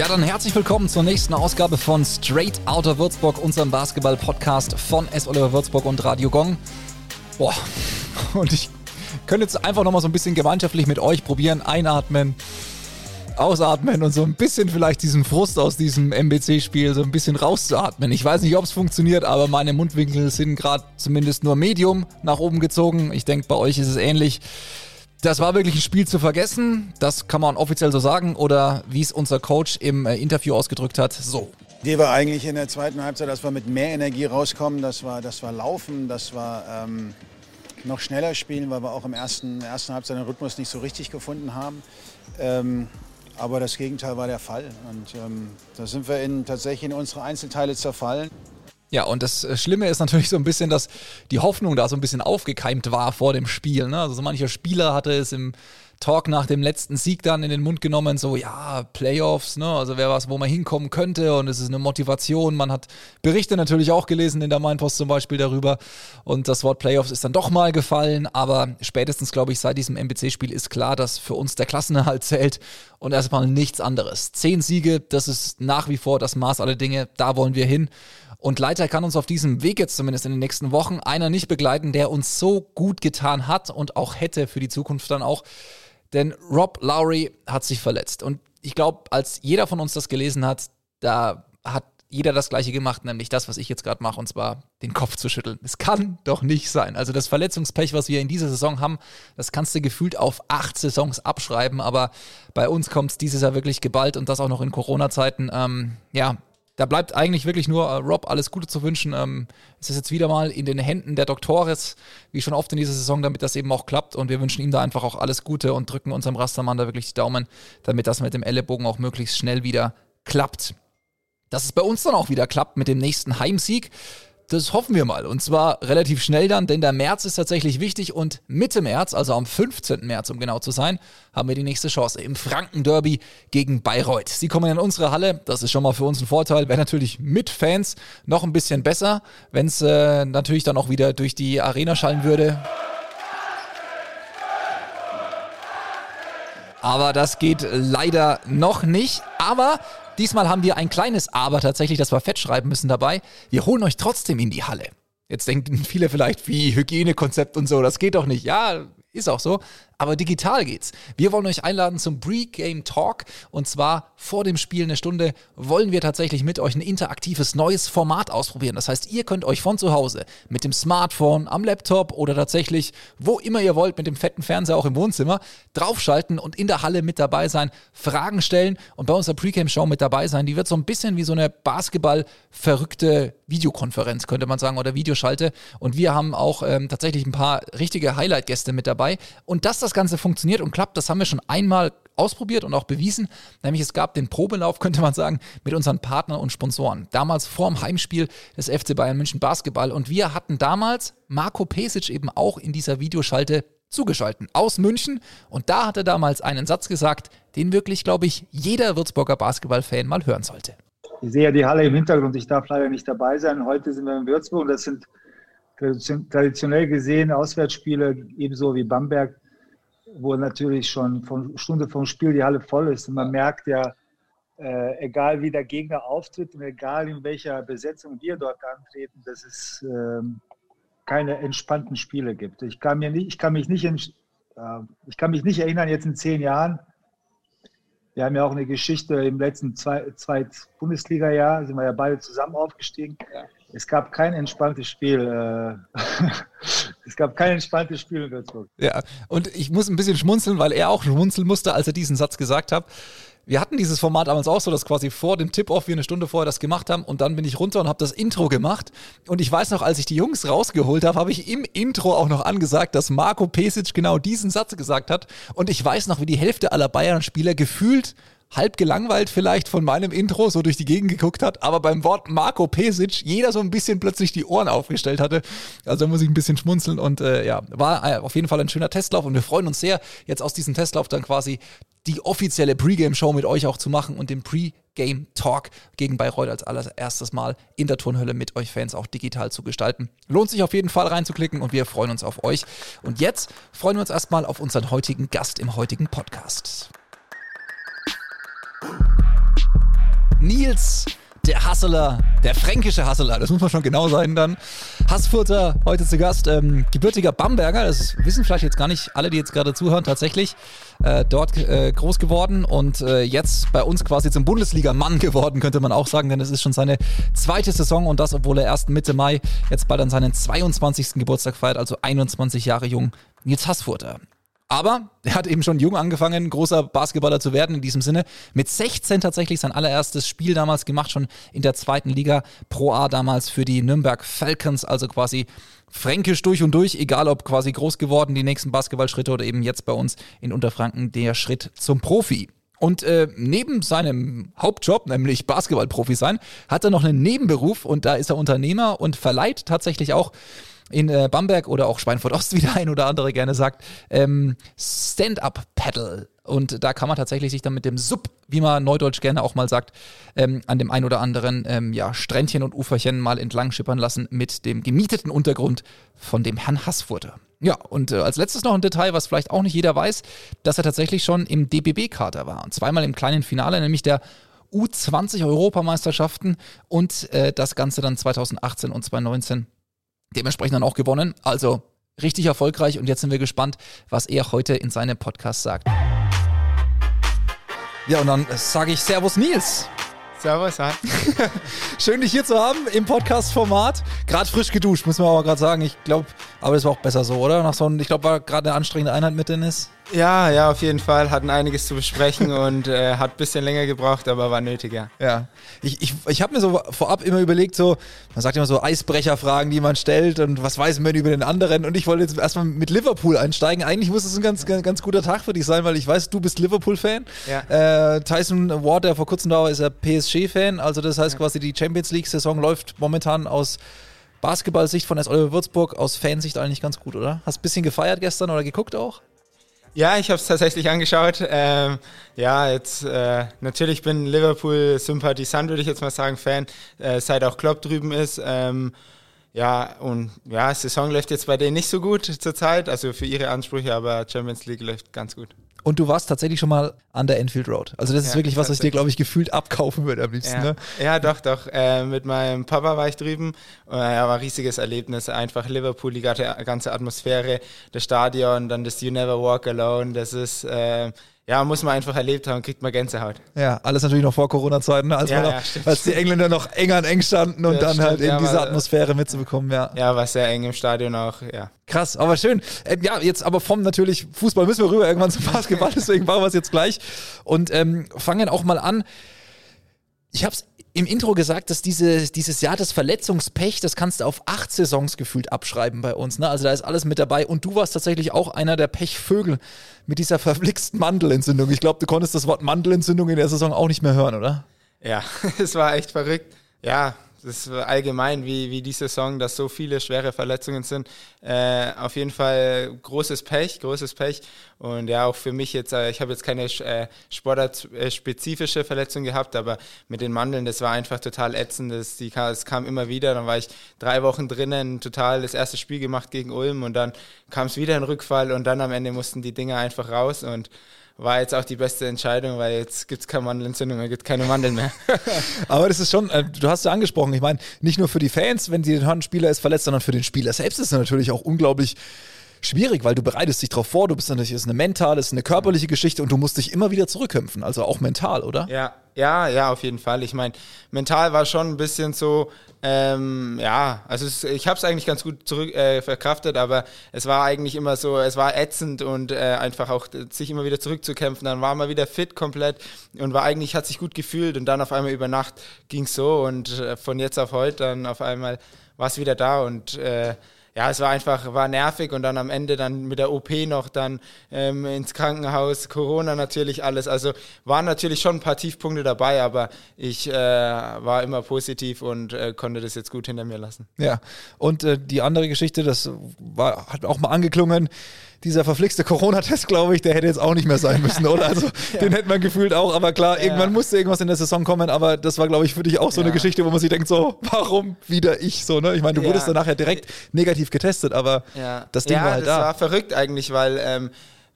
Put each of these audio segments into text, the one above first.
Ja, dann herzlich willkommen zur nächsten Ausgabe von Straight Outer Würzburg, unserem Basketball-Podcast von S. Oliver Würzburg und Radio Gong. Boah, und ich könnte jetzt einfach nochmal so ein bisschen gemeinschaftlich mit euch probieren, einatmen, ausatmen und so ein bisschen vielleicht diesen Frust aus diesem MBC-Spiel so ein bisschen rauszuatmen. Ich weiß nicht, ob es funktioniert, aber meine Mundwinkel sind gerade zumindest nur Medium nach oben gezogen. Ich denke, bei euch ist es ähnlich. Das war wirklich ein Spiel zu vergessen, das kann man offiziell so sagen oder wie es unser Coach im äh, Interview ausgedrückt hat, so. Die war eigentlich in der zweiten Halbzeit, dass wir mit mehr Energie rauskommen, das war, das war Laufen, das war ähm, noch schneller spielen, weil wir auch im ersten, ersten Halbzeit den Rhythmus nicht so richtig gefunden haben. Ähm, aber das Gegenteil war der Fall und ähm, da sind wir in, tatsächlich in unsere Einzelteile zerfallen. Ja, und das äh, Schlimme ist natürlich so ein bisschen, dass die Hoffnung da so ein bisschen aufgekeimt war vor dem Spiel. Ne? Also so mancher Spieler hatte es im Talk nach dem letzten Sieg dann in den Mund genommen, so ja, Playoffs, ne? Also wäre was, wo man hinkommen könnte und es ist eine Motivation. Man hat Berichte natürlich auch gelesen in der Mainpost zum Beispiel darüber und das Wort Playoffs ist dann doch mal gefallen, aber spätestens, glaube ich, seit diesem MBC-Spiel ist klar, dass für uns der Klassenerhalt zählt und erstmal nichts anderes. Zehn Siege, das ist nach wie vor das Maß aller Dinge, da wollen wir hin. Und leider kann uns auf diesem Weg jetzt zumindest in den nächsten Wochen einer nicht begleiten, der uns so gut getan hat und auch hätte für die Zukunft dann auch. Denn Rob Lowry hat sich verletzt. Und ich glaube, als jeder von uns das gelesen hat, da hat jeder das gleiche gemacht, nämlich das, was ich jetzt gerade mache, und zwar den Kopf zu schütteln. Es kann doch nicht sein. Also das Verletzungspech, was wir in dieser Saison haben, das kannst du gefühlt auf acht Saisons abschreiben, aber bei uns kommt es dieses Jahr wirklich geballt und das auch noch in Corona-Zeiten. Ähm, ja, da bleibt eigentlich wirklich nur äh, Rob alles Gute zu wünschen. Ähm, es ist jetzt wieder mal in den Händen der Doktores, wie schon oft in dieser Saison, damit das eben auch klappt. Und wir wünschen ihm da einfach auch alles Gute und drücken unserem Rastermann da wirklich die Daumen, damit das mit dem Ellenbogen auch möglichst schnell wieder klappt. Dass es bei uns dann auch wieder klappt mit dem nächsten Heimsieg. Das hoffen wir mal. Und zwar relativ schnell dann, denn der März ist tatsächlich wichtig und Mitte März, also am 15. März, um genau zu sein, haben wir die nächste Chance im Franken-Derby gegen Bayreuth. Sie kommen in unsere Halle, das ist schon mal für uns ein Vorteil. Wäre natürlich mit Fans noch ein bisschen besser, wenn es äh, natürlich dann auch wieder durch die Arena schallen würde. Aber das geht leider noch nicht. Aber Diesmal haben wir ein kleines Aber tatsächlich, das wir fett schreiben müssen dabei. Wir holen euch trotzdem in die Halle. Jetzt denken viele vielleicht, wie Hygienekonzept und so, das geht doch nicht. Ja, ist auch so aber digital geht's. Wir wollen euch einladen zum Pre-Game Talk und zwar vor dem Spiel eine Stunde wollen wir tatsächlich mit euch ein interaktives neues Format ausprobieren. Das heißt, ihr könnt euch von zu Hause mit dem Smartphone, am Laptop oder tatsächlich wo immer ihr wollt mit dem fetten Fernseher auch im Wohnzimmer draufschalten und in der Halle mit dabei sein, Fragen stellen und bei unserer Pre-Game Show mit dabei sein. Die wird so ein bisschen wie so eine Basketball verrückte Videokonferenz, könnte man sagen, oder Videoschalte. Und wir haben auch ähm, tatsächlich ein paar richtige Highlight-Gäste mit dabei. Und dass das Ganze funktioniert und klappt, das haben wir schon einmal ausprobiert und auch bewiesen. Nämlich es gab den Probelauf, könnte man sagen, mit unseren Partnern und Sponsoren. Damals vor dem Heimspiel des FC Bayern München Basketball. Und wir hatten damals Marco Pesic eben auch in dieser Videoschalte zugeschalten aus München. Und da hat er damals einen Satz gesagt, den wirklich, glaube ich, jeder Würzburger Basketball-Fan mal hören sollte. Ich sehe ja die Halle im Hintergrund, ich darf leider nicht dabei sein. Heute sind wir in Würzburg und das sind traditionell gesehen Auswärtsspiele, ebenso wie Bamberg, wo natürlich schon von Stunde vom Spiel die Halle voll ist. Und man merkt ja, äh, egal wie der Gegner auftritt und egal in welcher Besetzung wir dort antreten, dass es äh, keine entspannten Spiele gibt. Ich kann, mir nicht, ich, kann mich nicht in, äh, ich kann mich nicht erinnern, jetzt in zehn Jahren, wir haben ja auch eine Geschichte im letzten zwei, zwei Bundesliga-Jahr, sind wir ja beide zusammen aufgestiegen. Ja. Es gab kein entspanntes Spiel. Es gab kein entspanntes Spiel in Würzburg. Ja, und ich muss ein bisschen schmunzeln, weil er auch schmunzeln musste, als er diesen Satz gesagt hat. Wir hatten dieses Format damals auch so, dass quasi vor dem Tip-Off wir eine Stunde vorher das gemacht haben und dann bin ich runter und habe das Intro gemacht. Und ich weiß noch, als ich die Jungs rausgeholt habe, habe ich im Intro auch noch angesagt, dass Marco Pesic genau diesen Satz gesagt hat. Und ich weiß noch, wie die Hälfte aller Bayern-Spieler gefühlt halb gelangweilt vielleicht von meinem Intro so durch die Gegend geguckt hat, aber beim Wort Marco Pesic jeder so ein bisschen plötzlich die Ohren aufgestellt hatte. Also da muss ich ein bisschen schmunzeln und äh, ja, war äh, auf jeden Fall ein schöner Testlauf und wir freuen uns sehr, jetzt aus diesem Testlauf dann quasi die offizielle Pre-Game-Show mit euch auch zu machen und den Pre-Game-Talk gegen Bayreuth als allererstes Mal in der Turnhölle mit euch Fans auch digital zu gestalten. Lohnt sich auf jeden Fall reinzuklicken und wir freuen uns auf euch. Und jetzt freuen wir uns erstmal auf unseren heutigen Gast im heutigen Podcast. Nils der Hasseler, der fränkische Hasseler, das muss man schon genau sein dann. Hassfurter, heute zu Gast, ähm, gebürtiger Bamberger, das wissen vielleicht jetzt gar nicht alle, die jetzt gerade zuhören, tatsächlich äh, dort äh, groß geworden und äh, jetzt bei uns quasi zum Bundesliga-Mann geworden, könnte man auch sagen, denn es ist schon seine zweite Saison und das, obwohl er erst Mitte Mai jetzt bald an seinen 22. Geburtstag feiert, also 21 Jahre jung, Nils Hassfurter. Aber er hat eben schon jung angefangen, großer Basketballer zu werden in diesem Sinne. Mit 16 tatsächlich sein allererstes Spiel damals gemacht, schon in der zweiten Liga Pro A damals für die Nürnberg Falcons, also quasi fränkisch durch und durch, egal ob quasi groß geworden, die nächsten Basketballschritte oder eben jetzt bei uns in Unterfranken der Schritt zum Profi. Und äh, neben seinem Hauptjob, nämlich Basketballprofi sein, hat er noch einen Nebenberuf und da ist er Unternehmer und verleiht tatsächlich auch in äh, Bamberg oder auch Schweinfurt Ost, wie der ein oder andere gerne sagt, ähm, Stand-up-Paddle. Und da kann man tatsächlich sich dann mit dem Sub, wie man neudeutsch gerne auch mal sagt, ähm, an dem ein oder anderen ähm, ja, Strändchen und Uferchen mal entlang schippern lassen mit dem gemieteten Untergrund von dem Herrn Hassfurter. Ja, und äh, als letztes noch ein Detail, was vielleicht auch nicht jeder weiß, dass er tatsächlich schon im DBB-Kader war. Und zweimal im kleinen Finale, nämlich der U20 Europameisterschaften und äh, das Ganze dann 2018 und 2019 dementsprechend dann auch gewonnen. Also richtig erfolgreich und jetzt sind wir gespannt, was er heute in seinem Podcast sagt. Ja, und dann sage ich Servus Nils. Servus, Han. Schön, dich hier zu haben im Podcast-Format. Gerade frisch geduscht, muss man aber gerade sagen. Ich glaube, aber das war auch besser so, oder? Nach so einem, ich glaube, war gerade eine anstrengende Einheit mit Dennis. Ja, ja, auf jeden Fall. Hatten einiges zu besprechen und äh, hat ein bisschen länger gebraucht, aber war nötig, ja. Ja. Ich, ich, ich habe mir so vorab immer überlegt, so, man sagt immer so Eisbrecherfragen, die man stellt und was weiß man über den anderen. Und ich wollte jetzt erstmal mit Liverpool einsteigen. Eigentlich muss es ein ganz, ganz, ganz guter Tag für dich sein, weil ich weiß, du bist Liverpool-Fan. Ja. Äh, Tyson Ward, der vor kurzem da war, ist er PSG-Fan. Also das heißt ja. quasi, die Champions League-Saison läuft momentan aus Basketball-Sicht von SOL Würzburg aus Fansicht eigentlich ganz gut, oder? Hast ein bisschen gefeiert gestern oder geguckt auch? Ja, ich habe es tatsächlich angeschaut. Ähm, ja, jetzt äh, natürlich bin Liverpool-Sympathisant, würde ich jetzt mal sagen, Fan, äh, seit auch Klopp drüben ist. Ähm, ja, und ja, Saison läuft jetzt bei denen nicht so gut zurzeit, also für ihre Ansprüche, aber Champions League läuft ganz gut. Und du warst tatsächlich schon mal an der Enfield Road. Also das ist ja, wirklich was, was ich dir, glaube ich, gefühlt abkaufen würde am liebsten. Ja, ne? ja doch, doch. Äh, mit meinem Papa war ich drüben. Äh, war ein riesiges Erlebnis. Einfach Liverpool, die ganze Atmosphäre, das Stadion, dann das You Never Walk Alone. Das ist äh, ja, muss man einfach erlebt haben, kriegt man Gänsehaut. Ja, alles natürlich noch vor Corona-Zeiten, als, ja, ja, als die Engländer noch eng an eng standen und dann stimmt, halt eben ja, diese Atmosphäre mitzubekommen, ja. Ja, war sehr eng im Stadion auch, ja. Krass, aber schön. Ähm, ja, jetzt aber vom natürlich Fußball müssen wir rüber irgendwann zum Basketball, deswegen machen wir es jetzt gleich und ähm, fangen auch mal an. Ich habe es im Intro gesagt, dass diese, dieses Jahr das Verletzungspech, das kannst du auf acht Saisons gefühlt abschreiben bei uns. Ne? Also da ist alles mit dabei. Und du warst tatsächlich auch einer der Pechvögel mit dieser verflixten Mandelentzündung. Ich glaube, du konntest das Wort Mandelentzündung in der Saison auch nicht mehr hören, oder? Ja, es war echt verrückt. Ja, das ist allgemein, wie, wie die Saison, dass so viele schwere Verletzungen sind. Äh, auf jeden Fall großes Pech, großes Pech. Und ja, auch für mich jetzt, äh, ich habe jetzt keine äh, sportartspezifische Verletzung gehabt, aber mit den Mandeln, das war einfach total ätzend. Das, die, es kam immer wieder, dann war ich drei Wochen drinnen, total das erste Spiel gemacht gegen Ulm und dann kam es wieder ein Rückfall und dann am Ende mussten die Dinger einfach raus und war jetzt auch die beste Entscheidung, weil jetzt gibt es keine Mandelentzündung mehr, gibt keine Mandeln mehr. Aber das ist schon, äh, du hast ja angesprochen, ich meine, nicht nur für die Fans, wenn sie hören, Spieler ist verletzt, sondern für den Spieler selbst ist es natürlich auch unglaublich schwierig, weil du bereitest dich darauf vor, du bist natürlich, es ist eine mentale, es ist eine körperliche Geschichte und du musst dich immer wieder zurückkämpfen, also auch mental, oder? Ja, ja, ja, auf jeden Fall. Ich meine, mental war schon ein bisschen so, ähm, ja, also es, ich habe es eigentlich ganz gut zurück äh, verkraftet, aber es war eigentlich immer so, es war ätzend und äh, einfach auch sich immer wieder zurückzukämpfen. Dann war man wieder fit komplett und war eigentlich hat sich gut gefühlt und dann auf einmal über Nacht ging es so und äh, von jetzt auf heute dann auf einmal war es wieder da und äh, ja, es war einfach, war nervig und dann am Ende dann mit der OP noch dann ähm, ins Krankenhaus, Corona natürlich alles. Also waren natürlich schon ein paar Tiefpunkte dabei, aber ich äh, war immer positiv und äh, konnte das jetzt gut hinter mir lassen. Ja, und äh, die andere Geschichte, das war, hat auch mal angeklungen dieser verflixte Corona-Test, glaube ich, der hätte jetzt auch nicht mehr sein müssen, oder? Also ja. den hätte man gefühlt auch, aber klar, ja. irgendwann musste irgendwas in der Saison kommen, aber das war, glaube ich, für dich auch so ja. eine Geschichte, wo man sich denkt, so, warum wieder ich so, ne? Ich meine, du wurdest dann nachher direkt negativ getestet, aber das Ding war halt da. Ja, das war verrückt eigentlich, weil ähm,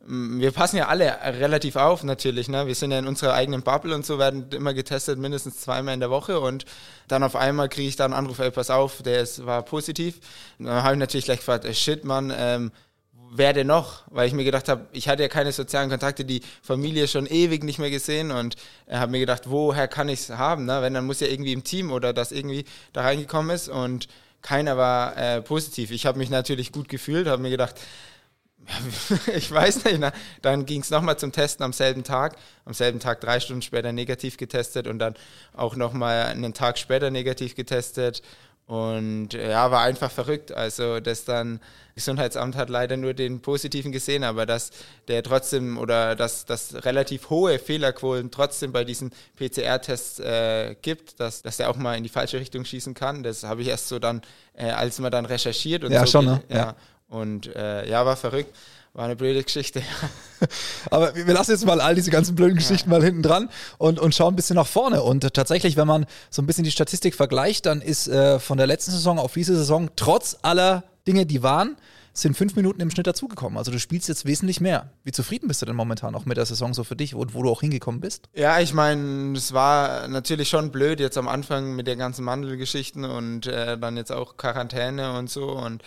wir passen ja alle relativ auf natürlich. Ne? Wir sind ja in unserer eigenen Bubble und so werden immer getestet, mindestens zweimal in der Woche. Und dann auf einmal kriege ich da einen Anruf, ey, pass auf, der ist, war positiv. Und dann habe ich natürlich gleich gefragt, ey, shit, Mann, ähm, wer denn noch? Weil ich mir gedacht habe, ich hatte ja keine sozialen Kontakte, die Familie schon ewig nicht mehr gesehen und habe mir gedacht, woher kann ich es haben? Ne? Wenn, dann muss ja irgendwie im Team oder das irgendwie da reingekommen ist und keiner war äh, positiv. Ich habe mich natürlich gut gefühlt, habe mir gedacht, ich weiß nicht, na, dann ging es nochmal zum Testen am selben Tag. Am selben Tag drei Stunden später negativ getestet und dann auch nochmal einen Tag später negativ getestet. Und ja, war einfach verrückt. Also, das dann, Gesundheitsamt hat leider nur den positiven gesehen, aber dass der trotzdem oder dass das relativ hohe Fehlerquoten trotzdem bei diesen PCR-Tests äh, gibt, dass, dass der auch mal in die falsche Richtung schießen kann. Das habe ich erst so dann, äh, als man dann recherchiert und ja, so. Schon, ne? ja, ja. Und äh, ja, war verrückt. War eine blöde Geschichte. Aber wir lassen jetzt mal all diese ganzen blöden Geschichten ja. mal hinten dran und, und schauen ein bisschen nach vorne. Und tatsächlich, wenn man so ein bisschen die Statistik vergleicht, dann ist äh, von der letzten Saison auf diese Saison trotz aller Dinge, die waren, sind fünf Minuten im Schnitt dazugekommen. Also du spielst jetzt wesentlich mehr. Wie zufrieden bist du denn momentan auch mit der Saison so für dich und wo du auch hingekommen bist? Ja, ich meine, es war natürlich schon blöd jetzt am Anfang mit den ganzen Mandelgeschichten und äh, dann jetzt auch Quarantäne und so und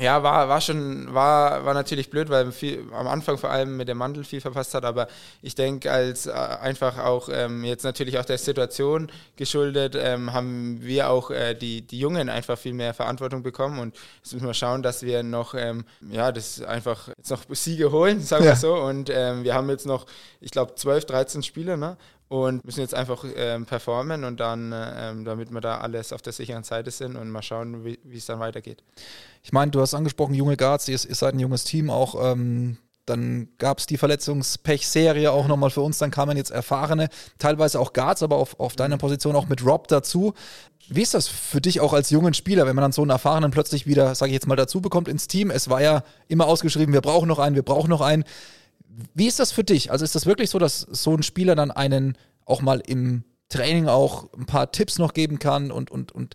ja, war, war schon, war, war natürlich blöd, weil viel, am Anfang vor allem mit dem Mandel viel verpasst hat, aber ich denke, als äh, einfach auch ähm, jetzt natürlich auch der Situation geschuldet, ähm, haben wir auch äh, die, die Jungen einfach viel mehr Verantwortung bekommen und jetzt müssen wir schauen, dass wir noch, ähm, ja, das einfach jetzt noch Siege holen, sagen wir ja. so. Und ähm, wir haben jetzt noch, ich glaube, 12, 13 Spiele, ne? Und müssen jetzt einfach ähm, performen und dann, ähm, damit wir da alles auf der sicheren Seite sind und mal schauen, wie es dann weitergeht. Ich meine, du hast angesprochen, junge Guards, ihr, ihr seid ein junges Team auch. Ähm, dann gab es die Verletzungspech-Serie auch nochmal für uns. Dann kamen jetzt erfahrene, teilweise auch Guards, aber auf, auf deiner Position auch mit Rob dazu. Wie ist das für dich auch als jungen Spieler, wenn man dann so einen Erfahrenen plötzlich wieder, sage ich jetzt mal, dazu bekommt ins Team? Es war ja immer ausgeschrieben, wir brauchen noch einen, wir brauchen noch einen. Wie ist das für dich? Also ist das wirklich so, dass so ein Spieler dann einen auch mal im Training auch ein paar Tipps noch geben kann und, und, und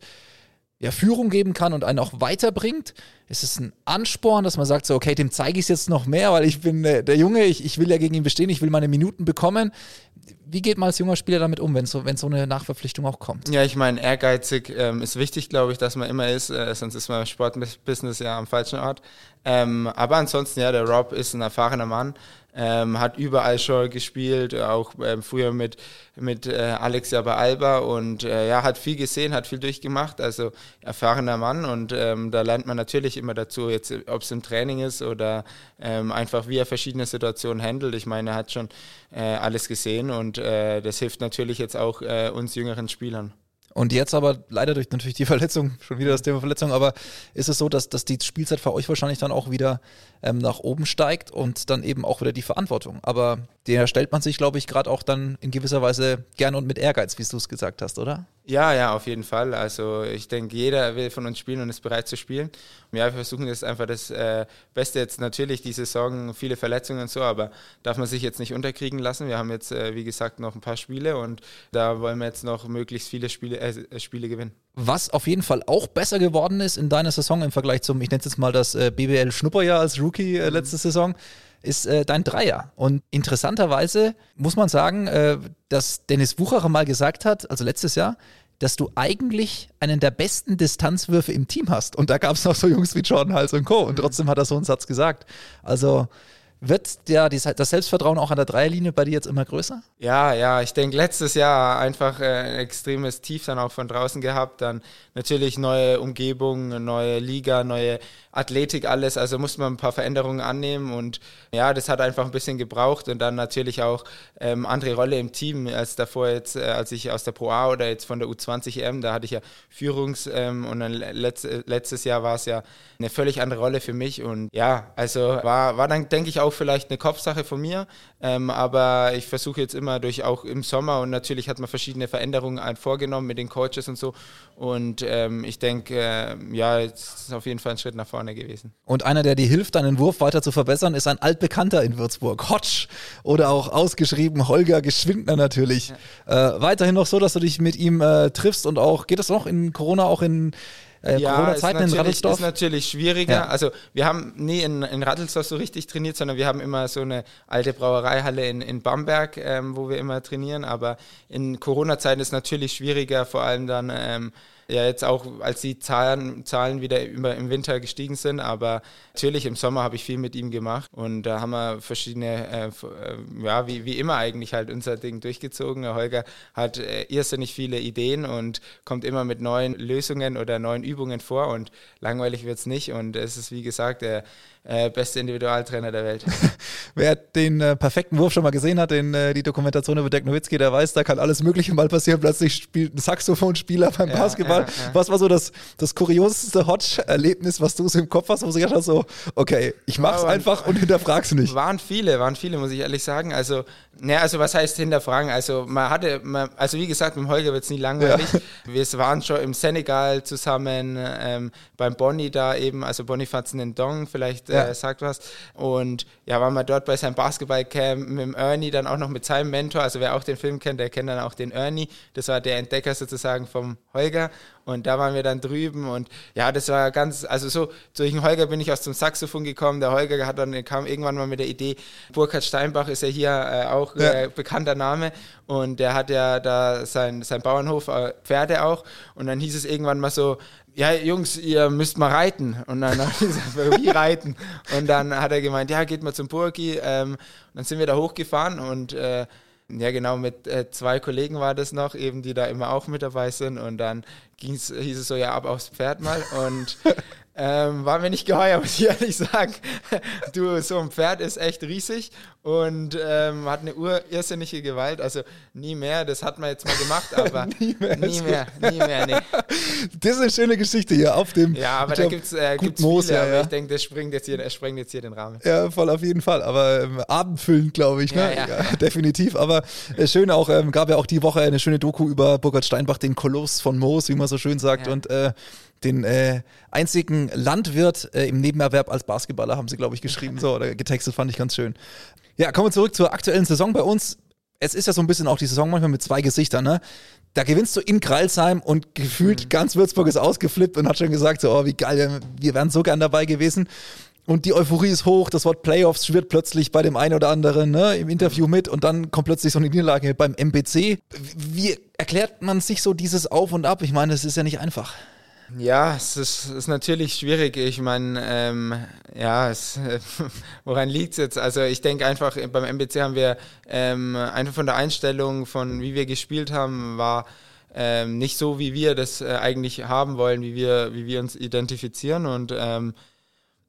ja, Führung geben kann und einen auch weiterbringt? Ist es ein Ansporn, dass man sagt, so, okay, dem zeige ich es jetzt noch mehr, weil ich bin der, der Junge, ich, ich will ja gegen ihn bestehen, ich will meine Minuten bekommen. Wie geht man als junger Spieler damit um, wenn so, wenn so eine Nachverpflichtung auch kommt? Ja, ich meine, ehrgeizig ähm, ist wichtig, glaube ich, dass man immer ist, äh, sonst ist man im Sportbusiness ja am falschen Ort. Ähm, aber ansonsten, ja, der Rob ist ein erfahrener Mann, ähm, hat überall schon gespielt, auch ähm, früher mit, mit äh, Alex ja bei Alba und äh, ja, hat viel gesehen, hat viel durchgemacht, also erfahrener Mann und ähm, da lernt man natürlich immer dazu, jetzt ob es im Training ist oder ähm, einfach wie er verschiedene Situationen handelt. Ich meine, er hat schon äh, alles gesehen und äh, das hilft natürlich jetzt auch äh, uns jüngeren Spielern. Und jetzt aber leider durch natürlich die Verletzung, schon wieder das Thema Verletzung, aber ist es so, dass, dass die Spielzeit für euch wahrscheinlich dann auch wieder ähm, nach oben steigt und dann eben auch wieder die Verantwortung. Aber der stellt man sich, glaube ich, gerade auch dann in gewisser Weise gern und mit Ehrgeiz, wie du es gesagt hast, oder? Ja, ja, auf jeden Fall. Also ich denke, jeder will von uns spielen und ist bereit zu spielen. Und ja, wir versuchen jetzt einfach das äh, Beste jetzt natürlich die Saison, viele Verletzungen und so, aber darf man sich jetzt nicht unterkriegen lassen. Wir haben jetzt, äh, wie gesagt, noch ein paar Spiele und da wollen wir jetzt noch möglichst viele Spiele, äh, Spiele gewinnen. Was auf jeden Fall auch besser geworden ist in deiner Saison im Vergleich zum, ich nenne es jetzt mal das äh, BBL-Schnupperjahr als Rookie äh, letzte mhm. Saison, ist äh, dein Dreier. Und interessanterweise muss man sagen, äh, dass Dennis Wucherer mal gesagt hat, also letztes Jahr, dass du eigentlich einen der besten Distanzwürfe im Team hast. Und da gab es noch so Jungs wie Jordan Hals und Co. Und trotzdem hat er so einen Satz gesagt. Also wird der, das Selbstvertrauen auch an der Dreierlinie bei dir jetzt immer größer? Ja, ja, ich denke, letztes Jahr einfach äh, ein extremes Tief dann auch von draußen gehabt. Dann natürlich neue Umgebung, neue Liga, neue Athletik, alles. Also musste man ein paar Veränderungen annehmen und ja, das hat einfach ein bisschen gebraucht und dann natürlich auch ähm, andere Rolle im Team als davor jetzt, äh, als ich aus der Pro A oder jetzt von der U20 EM, da hatte ich ja Führungs- ähm, und dann letzt, letztes Jahr war es ja eine völlig andere Rolle für mich und ja, also war, war dann, denke ich, auch vielleicht eine Kopfsache von mir, ähm, aber ich versuche jetzt immer durch auch im Sommer und natürlich hat man verschiedene Veränderungen vorgenommen mit den Coaches und so und ähm, ich denke, äh, ja, es ist auf jeden Fall ein Schritt nach vorne vorne gewesen. Und einer, der dir hilft, deinen Wurf weiter zu verbessern, ist ein altbekannter in Würzburg, Hotsch. Oder auch ausgeschrieben Holger Geschwindner natürlich. Ja. Äh, weiterhin noch so, dass du dich mit ihm äh, triffst und auch, geht das noch in Corona auch in äh, ja, Corona-Zeiten in Rattelsdorf? ist natürlich schwieriger. Ja. Also wir haben nie in, in Rattelsdorf so richtig trainiert, sondern wir haben immer so eine alte Brauereihalle in, in Bamberg, ähm, wo wir immer trainieren. Aber in Corona-Zeiten ist es natürlich schwieriger, vor allem dann ähm, ja jetzt auch, als die Zahlen, Zahlen wieder immer im Winter gestiegen sind. Aber natürlich im Sommer habe ich viel mit ihm gemacht und da haben wir verschiedene, äh, äh, ja, wie, wie immer eigentlich halt unser Ding durchgezogen. Der Holger hat äh, irrsinnig viele Ideen und kommt immer mit neuen Lösungen oder neuen Übungen vor und langweilig wird es nicht. Und es ist, wie gesagt, der äh, beste Individualtrainer der Welt. Wer den äh, perfekten Wurf schon mal gesehen hat, den, äh, die Dokumentation über Dirk Nowitzki, der weiß, da kann alles Mögliche mal passieren. Plötzlich spielt ein Saxophonspieler beim ja, Basketball. Ja, ja. Was war so das, das kurioseste Hotch-Erlebnis, was du so im Kopf hast, wo du gedacht hast, so, okay, ich mach's einfach und hinterfrag's nicht? Waren viele, waren viele, muss ich ehrlich sagen. Also, ne, also was heißt hinterfragen? Also man hatte, man, also wie gesagt, mit dem Holger wird's nie langweilig. Wir waren schon im Senegal zusammen, ähm, beim Bonnie da eben, also in Dong, vielleicht ja. äh, sagt was. Und ja, waren wir dort bei seinem Basketballcamp mit dem Ernie, dann auch noch mit seinem Mentor. Also wer auch den Film kennt, der kennt dann auch den Ernie. Das war der Entdecker sozusagen vom Holger. Und da waren wir dann drüben und ja, das war ganz, also so, durch den Holger bin ich aus dem Saxophon gekommen. Der Holger hat dann, kam irgendwann mal mit der Idee, Burkhard Steinbach ist ja hier äh, auch ja. Äh, bekannter Name und der hat ja da sein, sein Bauernhof, äh, Pferde auch. Und dann hieß es irgendwann mal so, ja, Jungs, ihr müsst mal reiten. Und dann habe ich gesagt, wie reiten? Und dann hat er gemeint, ja, geht mal zum Burgi. Ähm, dann sind wir da hochgefahren und äh, ja, genau, mit äh, zwei Kollegen war das noch, eben, die da immer auch mit dabei sind. Und dann hieß es so, ja, ab aufs Pferd mal. Und ähm, war mir nicht geheuer, muss ich ehrlich sagen. Du, so ein Pferd ist echt riesig und ähm, hat eine ur irrsinnige Gewalt. Also nie mehr, das hat man jetzt mal gemacht, aber nie mehr, nie mehr, nie mehr, nee. Das ist eine schöne Geschichte hier auf dem. Ja, aber da gibt es äh, gibt's Moos, viele, ja, aber ich denke, das springt jetzt hier, das sprengt jetzt hier den Rahmen. Ja, voll auf jeden Fall. Aber ähm, abendfüllend, glaube ich, ne? Ja, ja. ja, definitiv. Aber äh, schön auch, ähm, gab ja auch die Woche eine schöne Doku über Burkhard Steinbach, den Koloss von Moos, wie man so schön sagt. Und äh, den äh, einzigen Landwirt äh, im Nebenerwerb als Basketballer, haben sie, glaube ich, geschrieben, so oder getextet, fand ich ganz schön. Ja, kommen wir zurück zur aktuellen Saison bei uns. Es ist ja so ein bisschen auch die Saison manchmal mit zwei Gesichtern, ne? Da gewinnst du in Kreilsheim und gefühlt mhm. ganz Würzburg ist ausgeflippt und hat schon gesagt, so, oh, wie geil, wir wären so gern dabei gewesen. Und die Euphorie ist hoch, das Wort Playoffs schwirrt plötzlich bei dem einen oder anderen ne, im Interview mit und dann kommt plötzlich so eine Niederlage beim MBC. Wie erklärt man sich so dieses Auf und Ab? Ich meine, es ist ja nicht einfach. Ja, es ist, ist natürlich schwierig. Ich meine, ähm, ja, es, woran liegt es jetzt? Also ich denke einfach, beim MBC haben wir ähm, einfach von der Einstellung, von wie wir gespielt haben, war ähm, nicht so, wie wir das äh, eigentlich haben wollen, wie wir, wie wir uns identifizieren und ähm,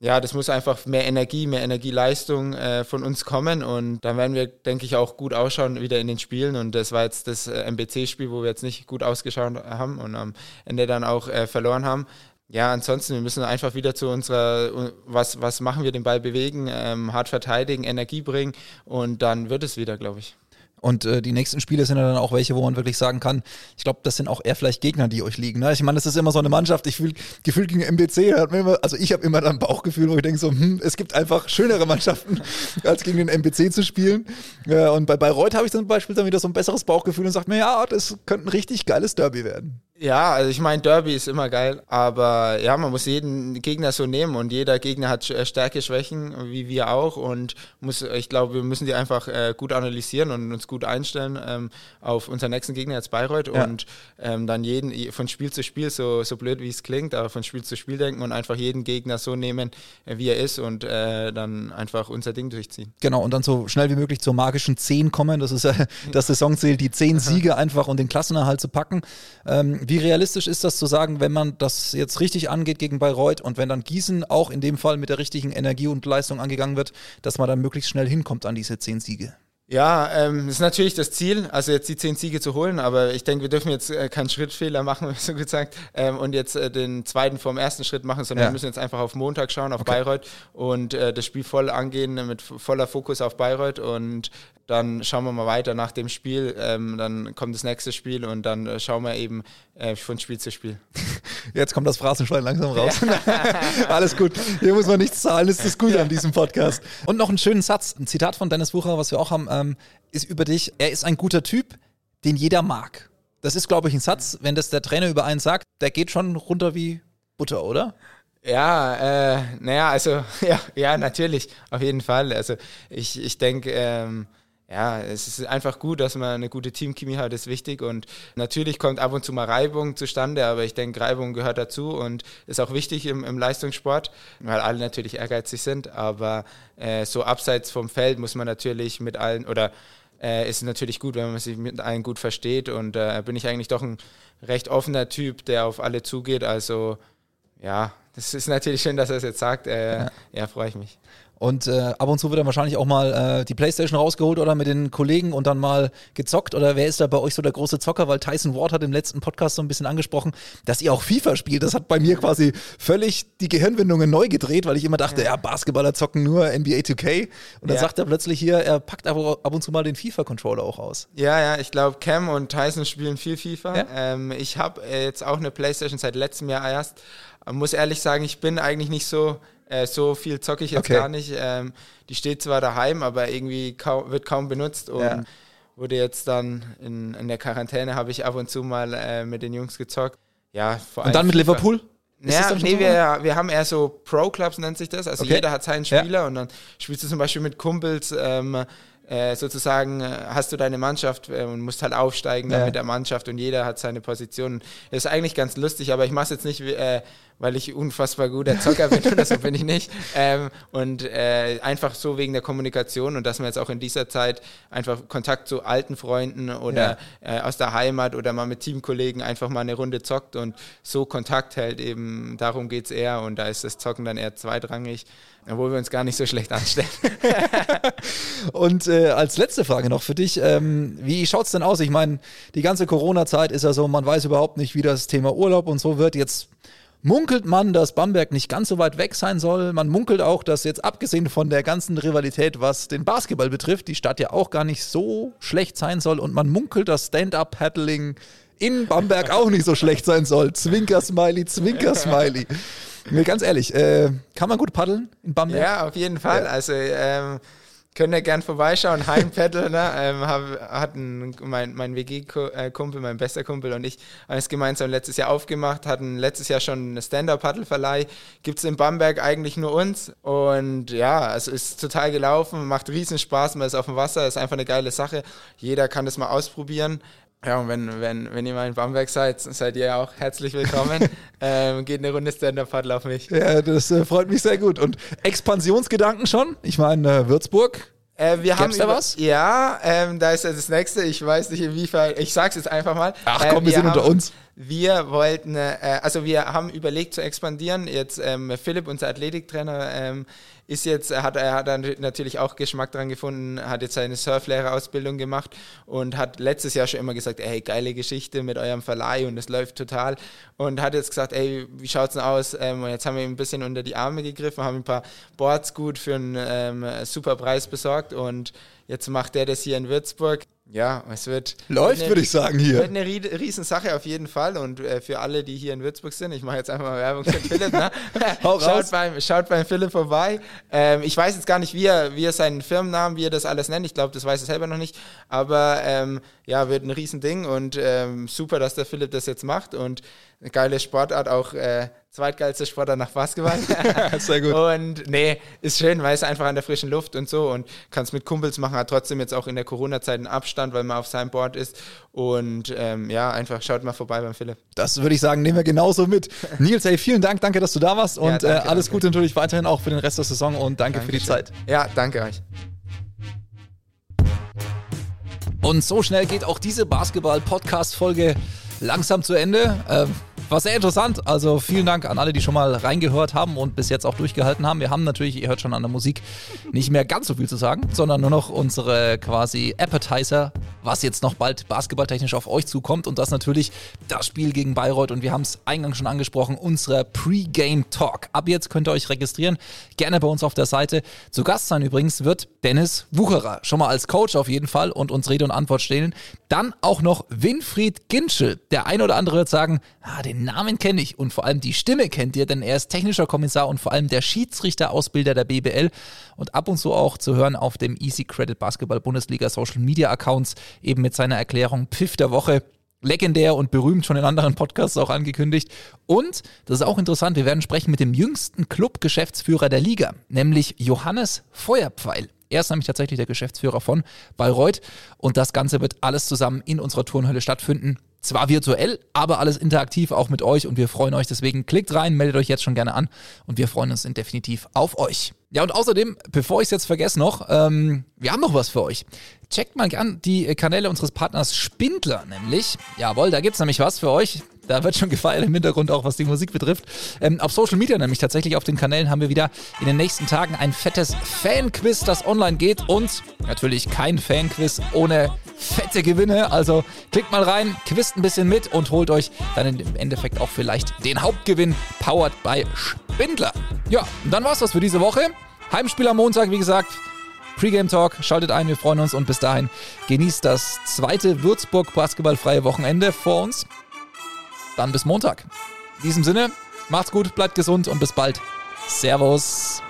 ja, das muss einfach mehr Energie, mehr Energieleistung äh, von uns kommen und dann werden wir, denke ich, auch gut ausschauen wieder in den Spielen und das war jetzt das äh, MBC-Spiel, wo wir jetzt nicht gut ausgeschaut haben und am Ende dann auch äh, verloren haben. Ja, ansonsten, wir müssen einfach wieder zu unserer, was, was machen wir, den Ball bewegen, ähm, hart verteidigen, Energie bringen und dann wird es wieder, glaube ich. Und äh, die nächsten Spiele sind ja dann auch welche, wo man wirklich sagen kann, ich glaube, das sind auch eher vielleicht Gegner, die euch liegen. Ne? Ich meine, das ist immer so eine Mannschaft, ich fühle gefühlt gegen MBC, also ich habe immer dann Bauchgefühl, wo ich denke so, hm, es gibt einfach schönere Mannschaften, als gegen den MBC zu spielen. Ja, und bei Bayreuth habe ich zum Beispiel dann wieder so ein besseres Bauchgefühl und sage mir, ja, das könnte ein richtig geiles Derby werden. Ja, also ich meine, Derby ist immer geil, aber ja, man muss jeden Gegner so nehmen und jeder Gegner hat äh, Stärke, Schwächen, wie wir auch und muss, ich glaube, wir müssen die einfach äh, gut analysieren und uns gut einstellen ähm, auf unseren nächsten Gegner jetzt Bayreuth ja. und ähm, dann jeden von Spiel zu Spiel, so, so blöd wie es klingt, aber von Spiel zu Spiel denken und einfach jeden Gegner so nehmen, äh, wie er ist und äh, dann einfach unser Ding durchziehen. Genau, und dann so schnell wie möglich zur magischen 10 kommen, das ist äh, das Saisonziel, die 10 Siege einfach und den Klassenerhalt zu packen. Ähm, wie realistisch ist das zu sagen, wenn man das jetzt richtig angeht gegen Bayreuth und wenn dann Gießen auch in dem Fall mit der richtigen Energie und Leistung angegangen wird, dass man dann möglichst schnell hinkommt an diese zehn Siege? Ja, ähm, ist natürlich das Ziel, also jetzt die zehn Siege zu holen, aber ich denke, wir dürfen jetzt äh, keinen Schrittfehler machen, so gesagt, ähm, und jetzt äh, den zweiten vom ersten Schritt machen, sondern ja. wir müssen jetzt einfach auf Montag schauen, auf okay. Bayreuth und äh, das Spiel voll angehen mit voller Fokus auf Bayreuth und dann schauen wir mal weiter nach dem Spiel. Ähm, dann kommt das nächste Spiel und dann äh, schauen wir eben äh, von Spiel zu Spiel. Jetzt kommt das Phrasenschwein langsam raus. Alles gut. Hier muss man nichts zahlen. Das ist gut ja. an diesem Podcast. Und noch einen schönen Satz, ein Zitat von Dennis Wucher, was wir auch haben, ähm, ist über dich. Er ist ein guter Typ, den jeder mag. Das ist, glaube ich, ein Satz, wenn das der Trainer über einen sagt, der geht schon runter wie Butter, oder? Ja, äh, naja, also ja, ja, natürlich, auf jeden Fall. Also ich, ich denke, ähm, ja, es ist einfach gut, dass man eine gute Teamchemie hat, ist wichtig. Und natürlich kommt ab und zu mal Reibung zustande, aber ich denke, Reibung gehört dazu und ist auch wichtig im, im Leistungssport, weil alle natürlich ehrgeizig sind. Aber äh, so abseits vom Feld muss man natürlich mit allen oder äh, ist natürlich gut, wenn man sich mit allen gut versteht. Und äh, bin ich eigentlich doch ein recht offener Typ, der auf alle zugeht. Also ja, das ist natürlich schön, dass er es jetzt sagt. Äh, ja, ja freue ich mich. Und äh, ab und zu wird dann wahrscheinlich auch mal äh, die Playstation rausgeholt oder mit den Kollegen und dann mal gezockt. Oder wer ist da bei euch so der große Zocker? Weil Tyson Ward hat im letzten Podcast so ein bisschen angesprochen, dass ihr auch FIFA spielt. Das hat bei mir quasi völlig die Gehirnwindungen neu gedreht, weil ich immer dachte, ja, ja Basketballer zocken nur NBA 2K. Und dann ja. sagt er plötzlich hier, er packt aber ab und zu mal den FIFA-Controller auch aus. Ja, ja, ich glaube, Cam und Tyson spielen viel FIFA. Ja? Ähm, ich habe jetzt auch eine Playstation seit letztem Jahr erst. Muss ehrlich sagen, ich bin eigentlich nicht so äh, so viel zocke ich jetzt okay. gar nicht. Ähm, die steht zwar daheim, aber irgendwie kaum, wird kaum benutzt und ja. wurde jetzt dann in, in der Quarantäne habe ich ab und zu mal äh, mit den Jungs gezockt. Ja, vor allem. Und dann mit. Liverpool? Ja, nee, wir, wir haben eher so Pro-Clubs, nennt sich das. Also okay. jeder hat seinen Spieler ja. und dann spielst du zum Beispiel mit Kumpels ähm, äh, sozusagen äh, hast du deine Mannschaft äh, und musst halt aufsteigen ja. mit der Mannschaft und jeder hat seine Position. Das ist eigentlich ganz lustig, aber ich mache es jetzt nicht, äh, weil ich unfassbar guter Zocker bin oder so bin ich nicht. Ähm, und äh, einfach so wegen der Kommunikation und dass man jetzt auch in dieser Zeit einfach Kontakt zu alten Freunden oder ja. aus der Heimat oder mal mit Teamkollegen einfach mal eine Runde zockt und so Kontakt hält eben, darum geht es eher und da ist das Zocken dann eher zweitrangig. Obwohl wir uns gar nicht so schlecht anstellen. und äh, als letzte Frage noch für dich, ähm, wie schaut es denn aus? Ich meine, die ganze Corona-Zeit ist ja so, man weiß überhaupt nicht, wie das Thema Urlaub und so wird. Jetzt munkelt man, dass Bamberg nicht ganz so weit weg sein soll. Man munkelt auch, dass jetzt abgesehen von der ganzen Rivalität, was den Basketball betrifft, die Stadt ja auch gar nicht so schlecht sein soll. Und man munkelt, dass Stand-Up-Paddling in Bamberg auch nicht so schlecht sein soll. Zwinker-Smiley, Zwinker-Smiley. Nee, ganz ehrlich, äh, kann man gut paddeln in Bamberg? Ja, auf jeden Fall. Ja. Also ähm, könnt ihr gern vorbeischauen. Heimpedal, ne? ähm, hab, hatten mein, mein WG-Kumpel, mein bester Kumpel und ich alles gemeinsam letztes Jahr aufgemacht, hatten letztes Jahr schon eine Stand-Up-Paddle-Verleih. Gibt es in Bamberg eigentlich nur uns. Und ja, es ist total gelaufen, macht riesen Spaß, man ist auf dem Wasser, ist einfach eine geile Sache. Jeder kann das mal ausprobieren. Ja, und wenn, wenn, wenn ihr mal in Bamberg seid, seid ihr auch herzlich willkommen. ähm, geht eine Runde Stand-Up-Paddle auf mich. Ja, das äh, freut mich sehr gut. Und Expansionsgedanken schon? Ich meine, äh, Würzburg, äh, wir haben da was? Ja, ähm, da ist ja das nächste. Ich weiß nicht inwiefern. Ich sag's jetzt einfach mal. Ach komm, äh, wir, wir sind haben, unter uns. Wir wollten, äh, also wir haben überlegt zu expandieren. Jetzt ähm, Philipp, unser Athletiktrainer, ähm, ist jetzt, hat, er hat natürlich auch Geschmack dran gefunden, hat jetzt seine Surflehrerausbildung gemacht und hat letztes Jahr schon immer gesagt, ey, geile Geschichte mit eurem Verleih und es läuft total. Und hat jetzt gesagt, ey, wie schaut's denn aus? Ähm, und jetzt haben wir ihm ein bisschen unter die Arme gegriffen, haben ein paar Boards gut für einen ähm, super Preis besorgt und jetzt macht er das hier in Würzburg. Ja, es wird. Läuft, würde ich sagen, hier. Wird eine Riesensache auf jeden Fall. Und äh, für alle, die hier in Würzburg sind, ich mache jetzt einfach mal Werbung für Philipp. Ne? schaut, beim, schaut beim Philipp vorbei. Ähm, ich weiß jetzt gar nicht, wie er, wie er seinen Firmennamen, wie er das alles nennt. Ich glaube, das weiß er selber noch nicht. Aber ähm, ja, wird ein Riesending und ähm, super, dass der Philipp das jetzt macht. Und eine geile Sportart, auch äh, zweitgeilste Sportart nach Basketball. Sehr gut. Und nee, ist schön, weil es einfach an der frischen Luft und so und kannst mit Kumpels machen, hat trotzdem jetzt auch in der Corona-Zeit einen Abstand, weil man auf seinem Board ist. Und ähm, ja, einfach schaut mal vorbei beim Philipp. Das würde ich sagen, nehmen wir genauso mit. Nils, hey, vielen Dank, danke, dass du da warst und ja, danke, äh, alles danke. Gute natürlich weiterhin auch für den Rest der Saison und danke Dankeschön. für die Zeit. Ja, danke euch. Und so schnell geht auch diese Basketball-Podcast-Folge langsam zu Ende. Ähm, war sehr interessant. Also vielen Dank an alle, die schon mal reingehört haben und bis jetzt auch durchgehalten haben. Wir haben natürlich, ihr hört schon an der Musik, nicht mehr ganz so viel zu sagen, sondern nur noch unsere quasi Appetizer, was jetzt noch bald basketballtechnisch auf euch zukommt. Und das natürlich das Spiel gegen Bayreuth. Und wir haben es eingangs schon angesprochen, unser Pre-Game Talk. Ab jetzt könnt ihr euch registrieren. Gerne bei uns auf der Seite. Zu Gast sein übrigens wird Dennis Wucherer. Schon mal als Coach auf jeden Fall und uns Rede und Antwort stellen. Dann auch noch Winfried Ginschel. Der eine oder andere wird sagen, ah, den den Namen kenne ich und vor allem die Stimme kennt ihr, denn er ist technischer Kommissar und vor allem der Schiedsrichterausbilder der BBL und ab und zu auch zu hören auf dem Easy Credit Basketball Bundesliga Social Media Accounts, eben mit seiner Erklärung Pfiff der Woche. legendär und berühmt, schon in anderen Podcasts auch angekündigt. Und, das ist auch interessant, wir werden sprechen mit dem jüngsten Club-Geschäftsführer der Liga, nämlich Johannes Feuerpfeil. Er ist nämlich tatsächlich der Geschäftsführer von Bayreuth und das Ganze wird alles zusammen in unserer Turnhölle stattfinden. Zwar virtuell, aber alles interaktiv auch mit euch und wir freuen euch. Deswegen klickt rein, meldet euch jetzt schon gerne an und wir freuen uns definitiv auf euch. Ja, und außerdem, bevor ich es jetzt vergesse noch, ähm, wir haben noch was für euch. Checkt mal an die Kanäle unseres Partners Spindler, nämlich. Jawohl, da gibt es nämlich was für euch. Da wird schon gefeiert im Hintergrund, auch was die Musik betrifft. Ähm, auf Social Media, nämlich tatsächlich auf den Kanälen, haben wir wieder in den nächsten Tagen ein fettes Fan-Quiz, das online geht. Und natürlich kein Fan-Quiz ohne fette Gewinne. Also klickt mal rein, quizt ein bisschen mit und holt euch dann im Endeffekt auch vielleicht den Hauptgewinn, powered by Spindler. Ja, und dann war's das für diese Woche. Heimspiel am Montag, wie gesagt. Pre-Game Talk, schaltet ein, wir freuen uns und bis dahin genießt das zweite Würzburg basketballfreie Wochenende vor uns. Dann bis Montag. In diesem Sinne, macht's gut, bleibt gesund und bis bald. Servus.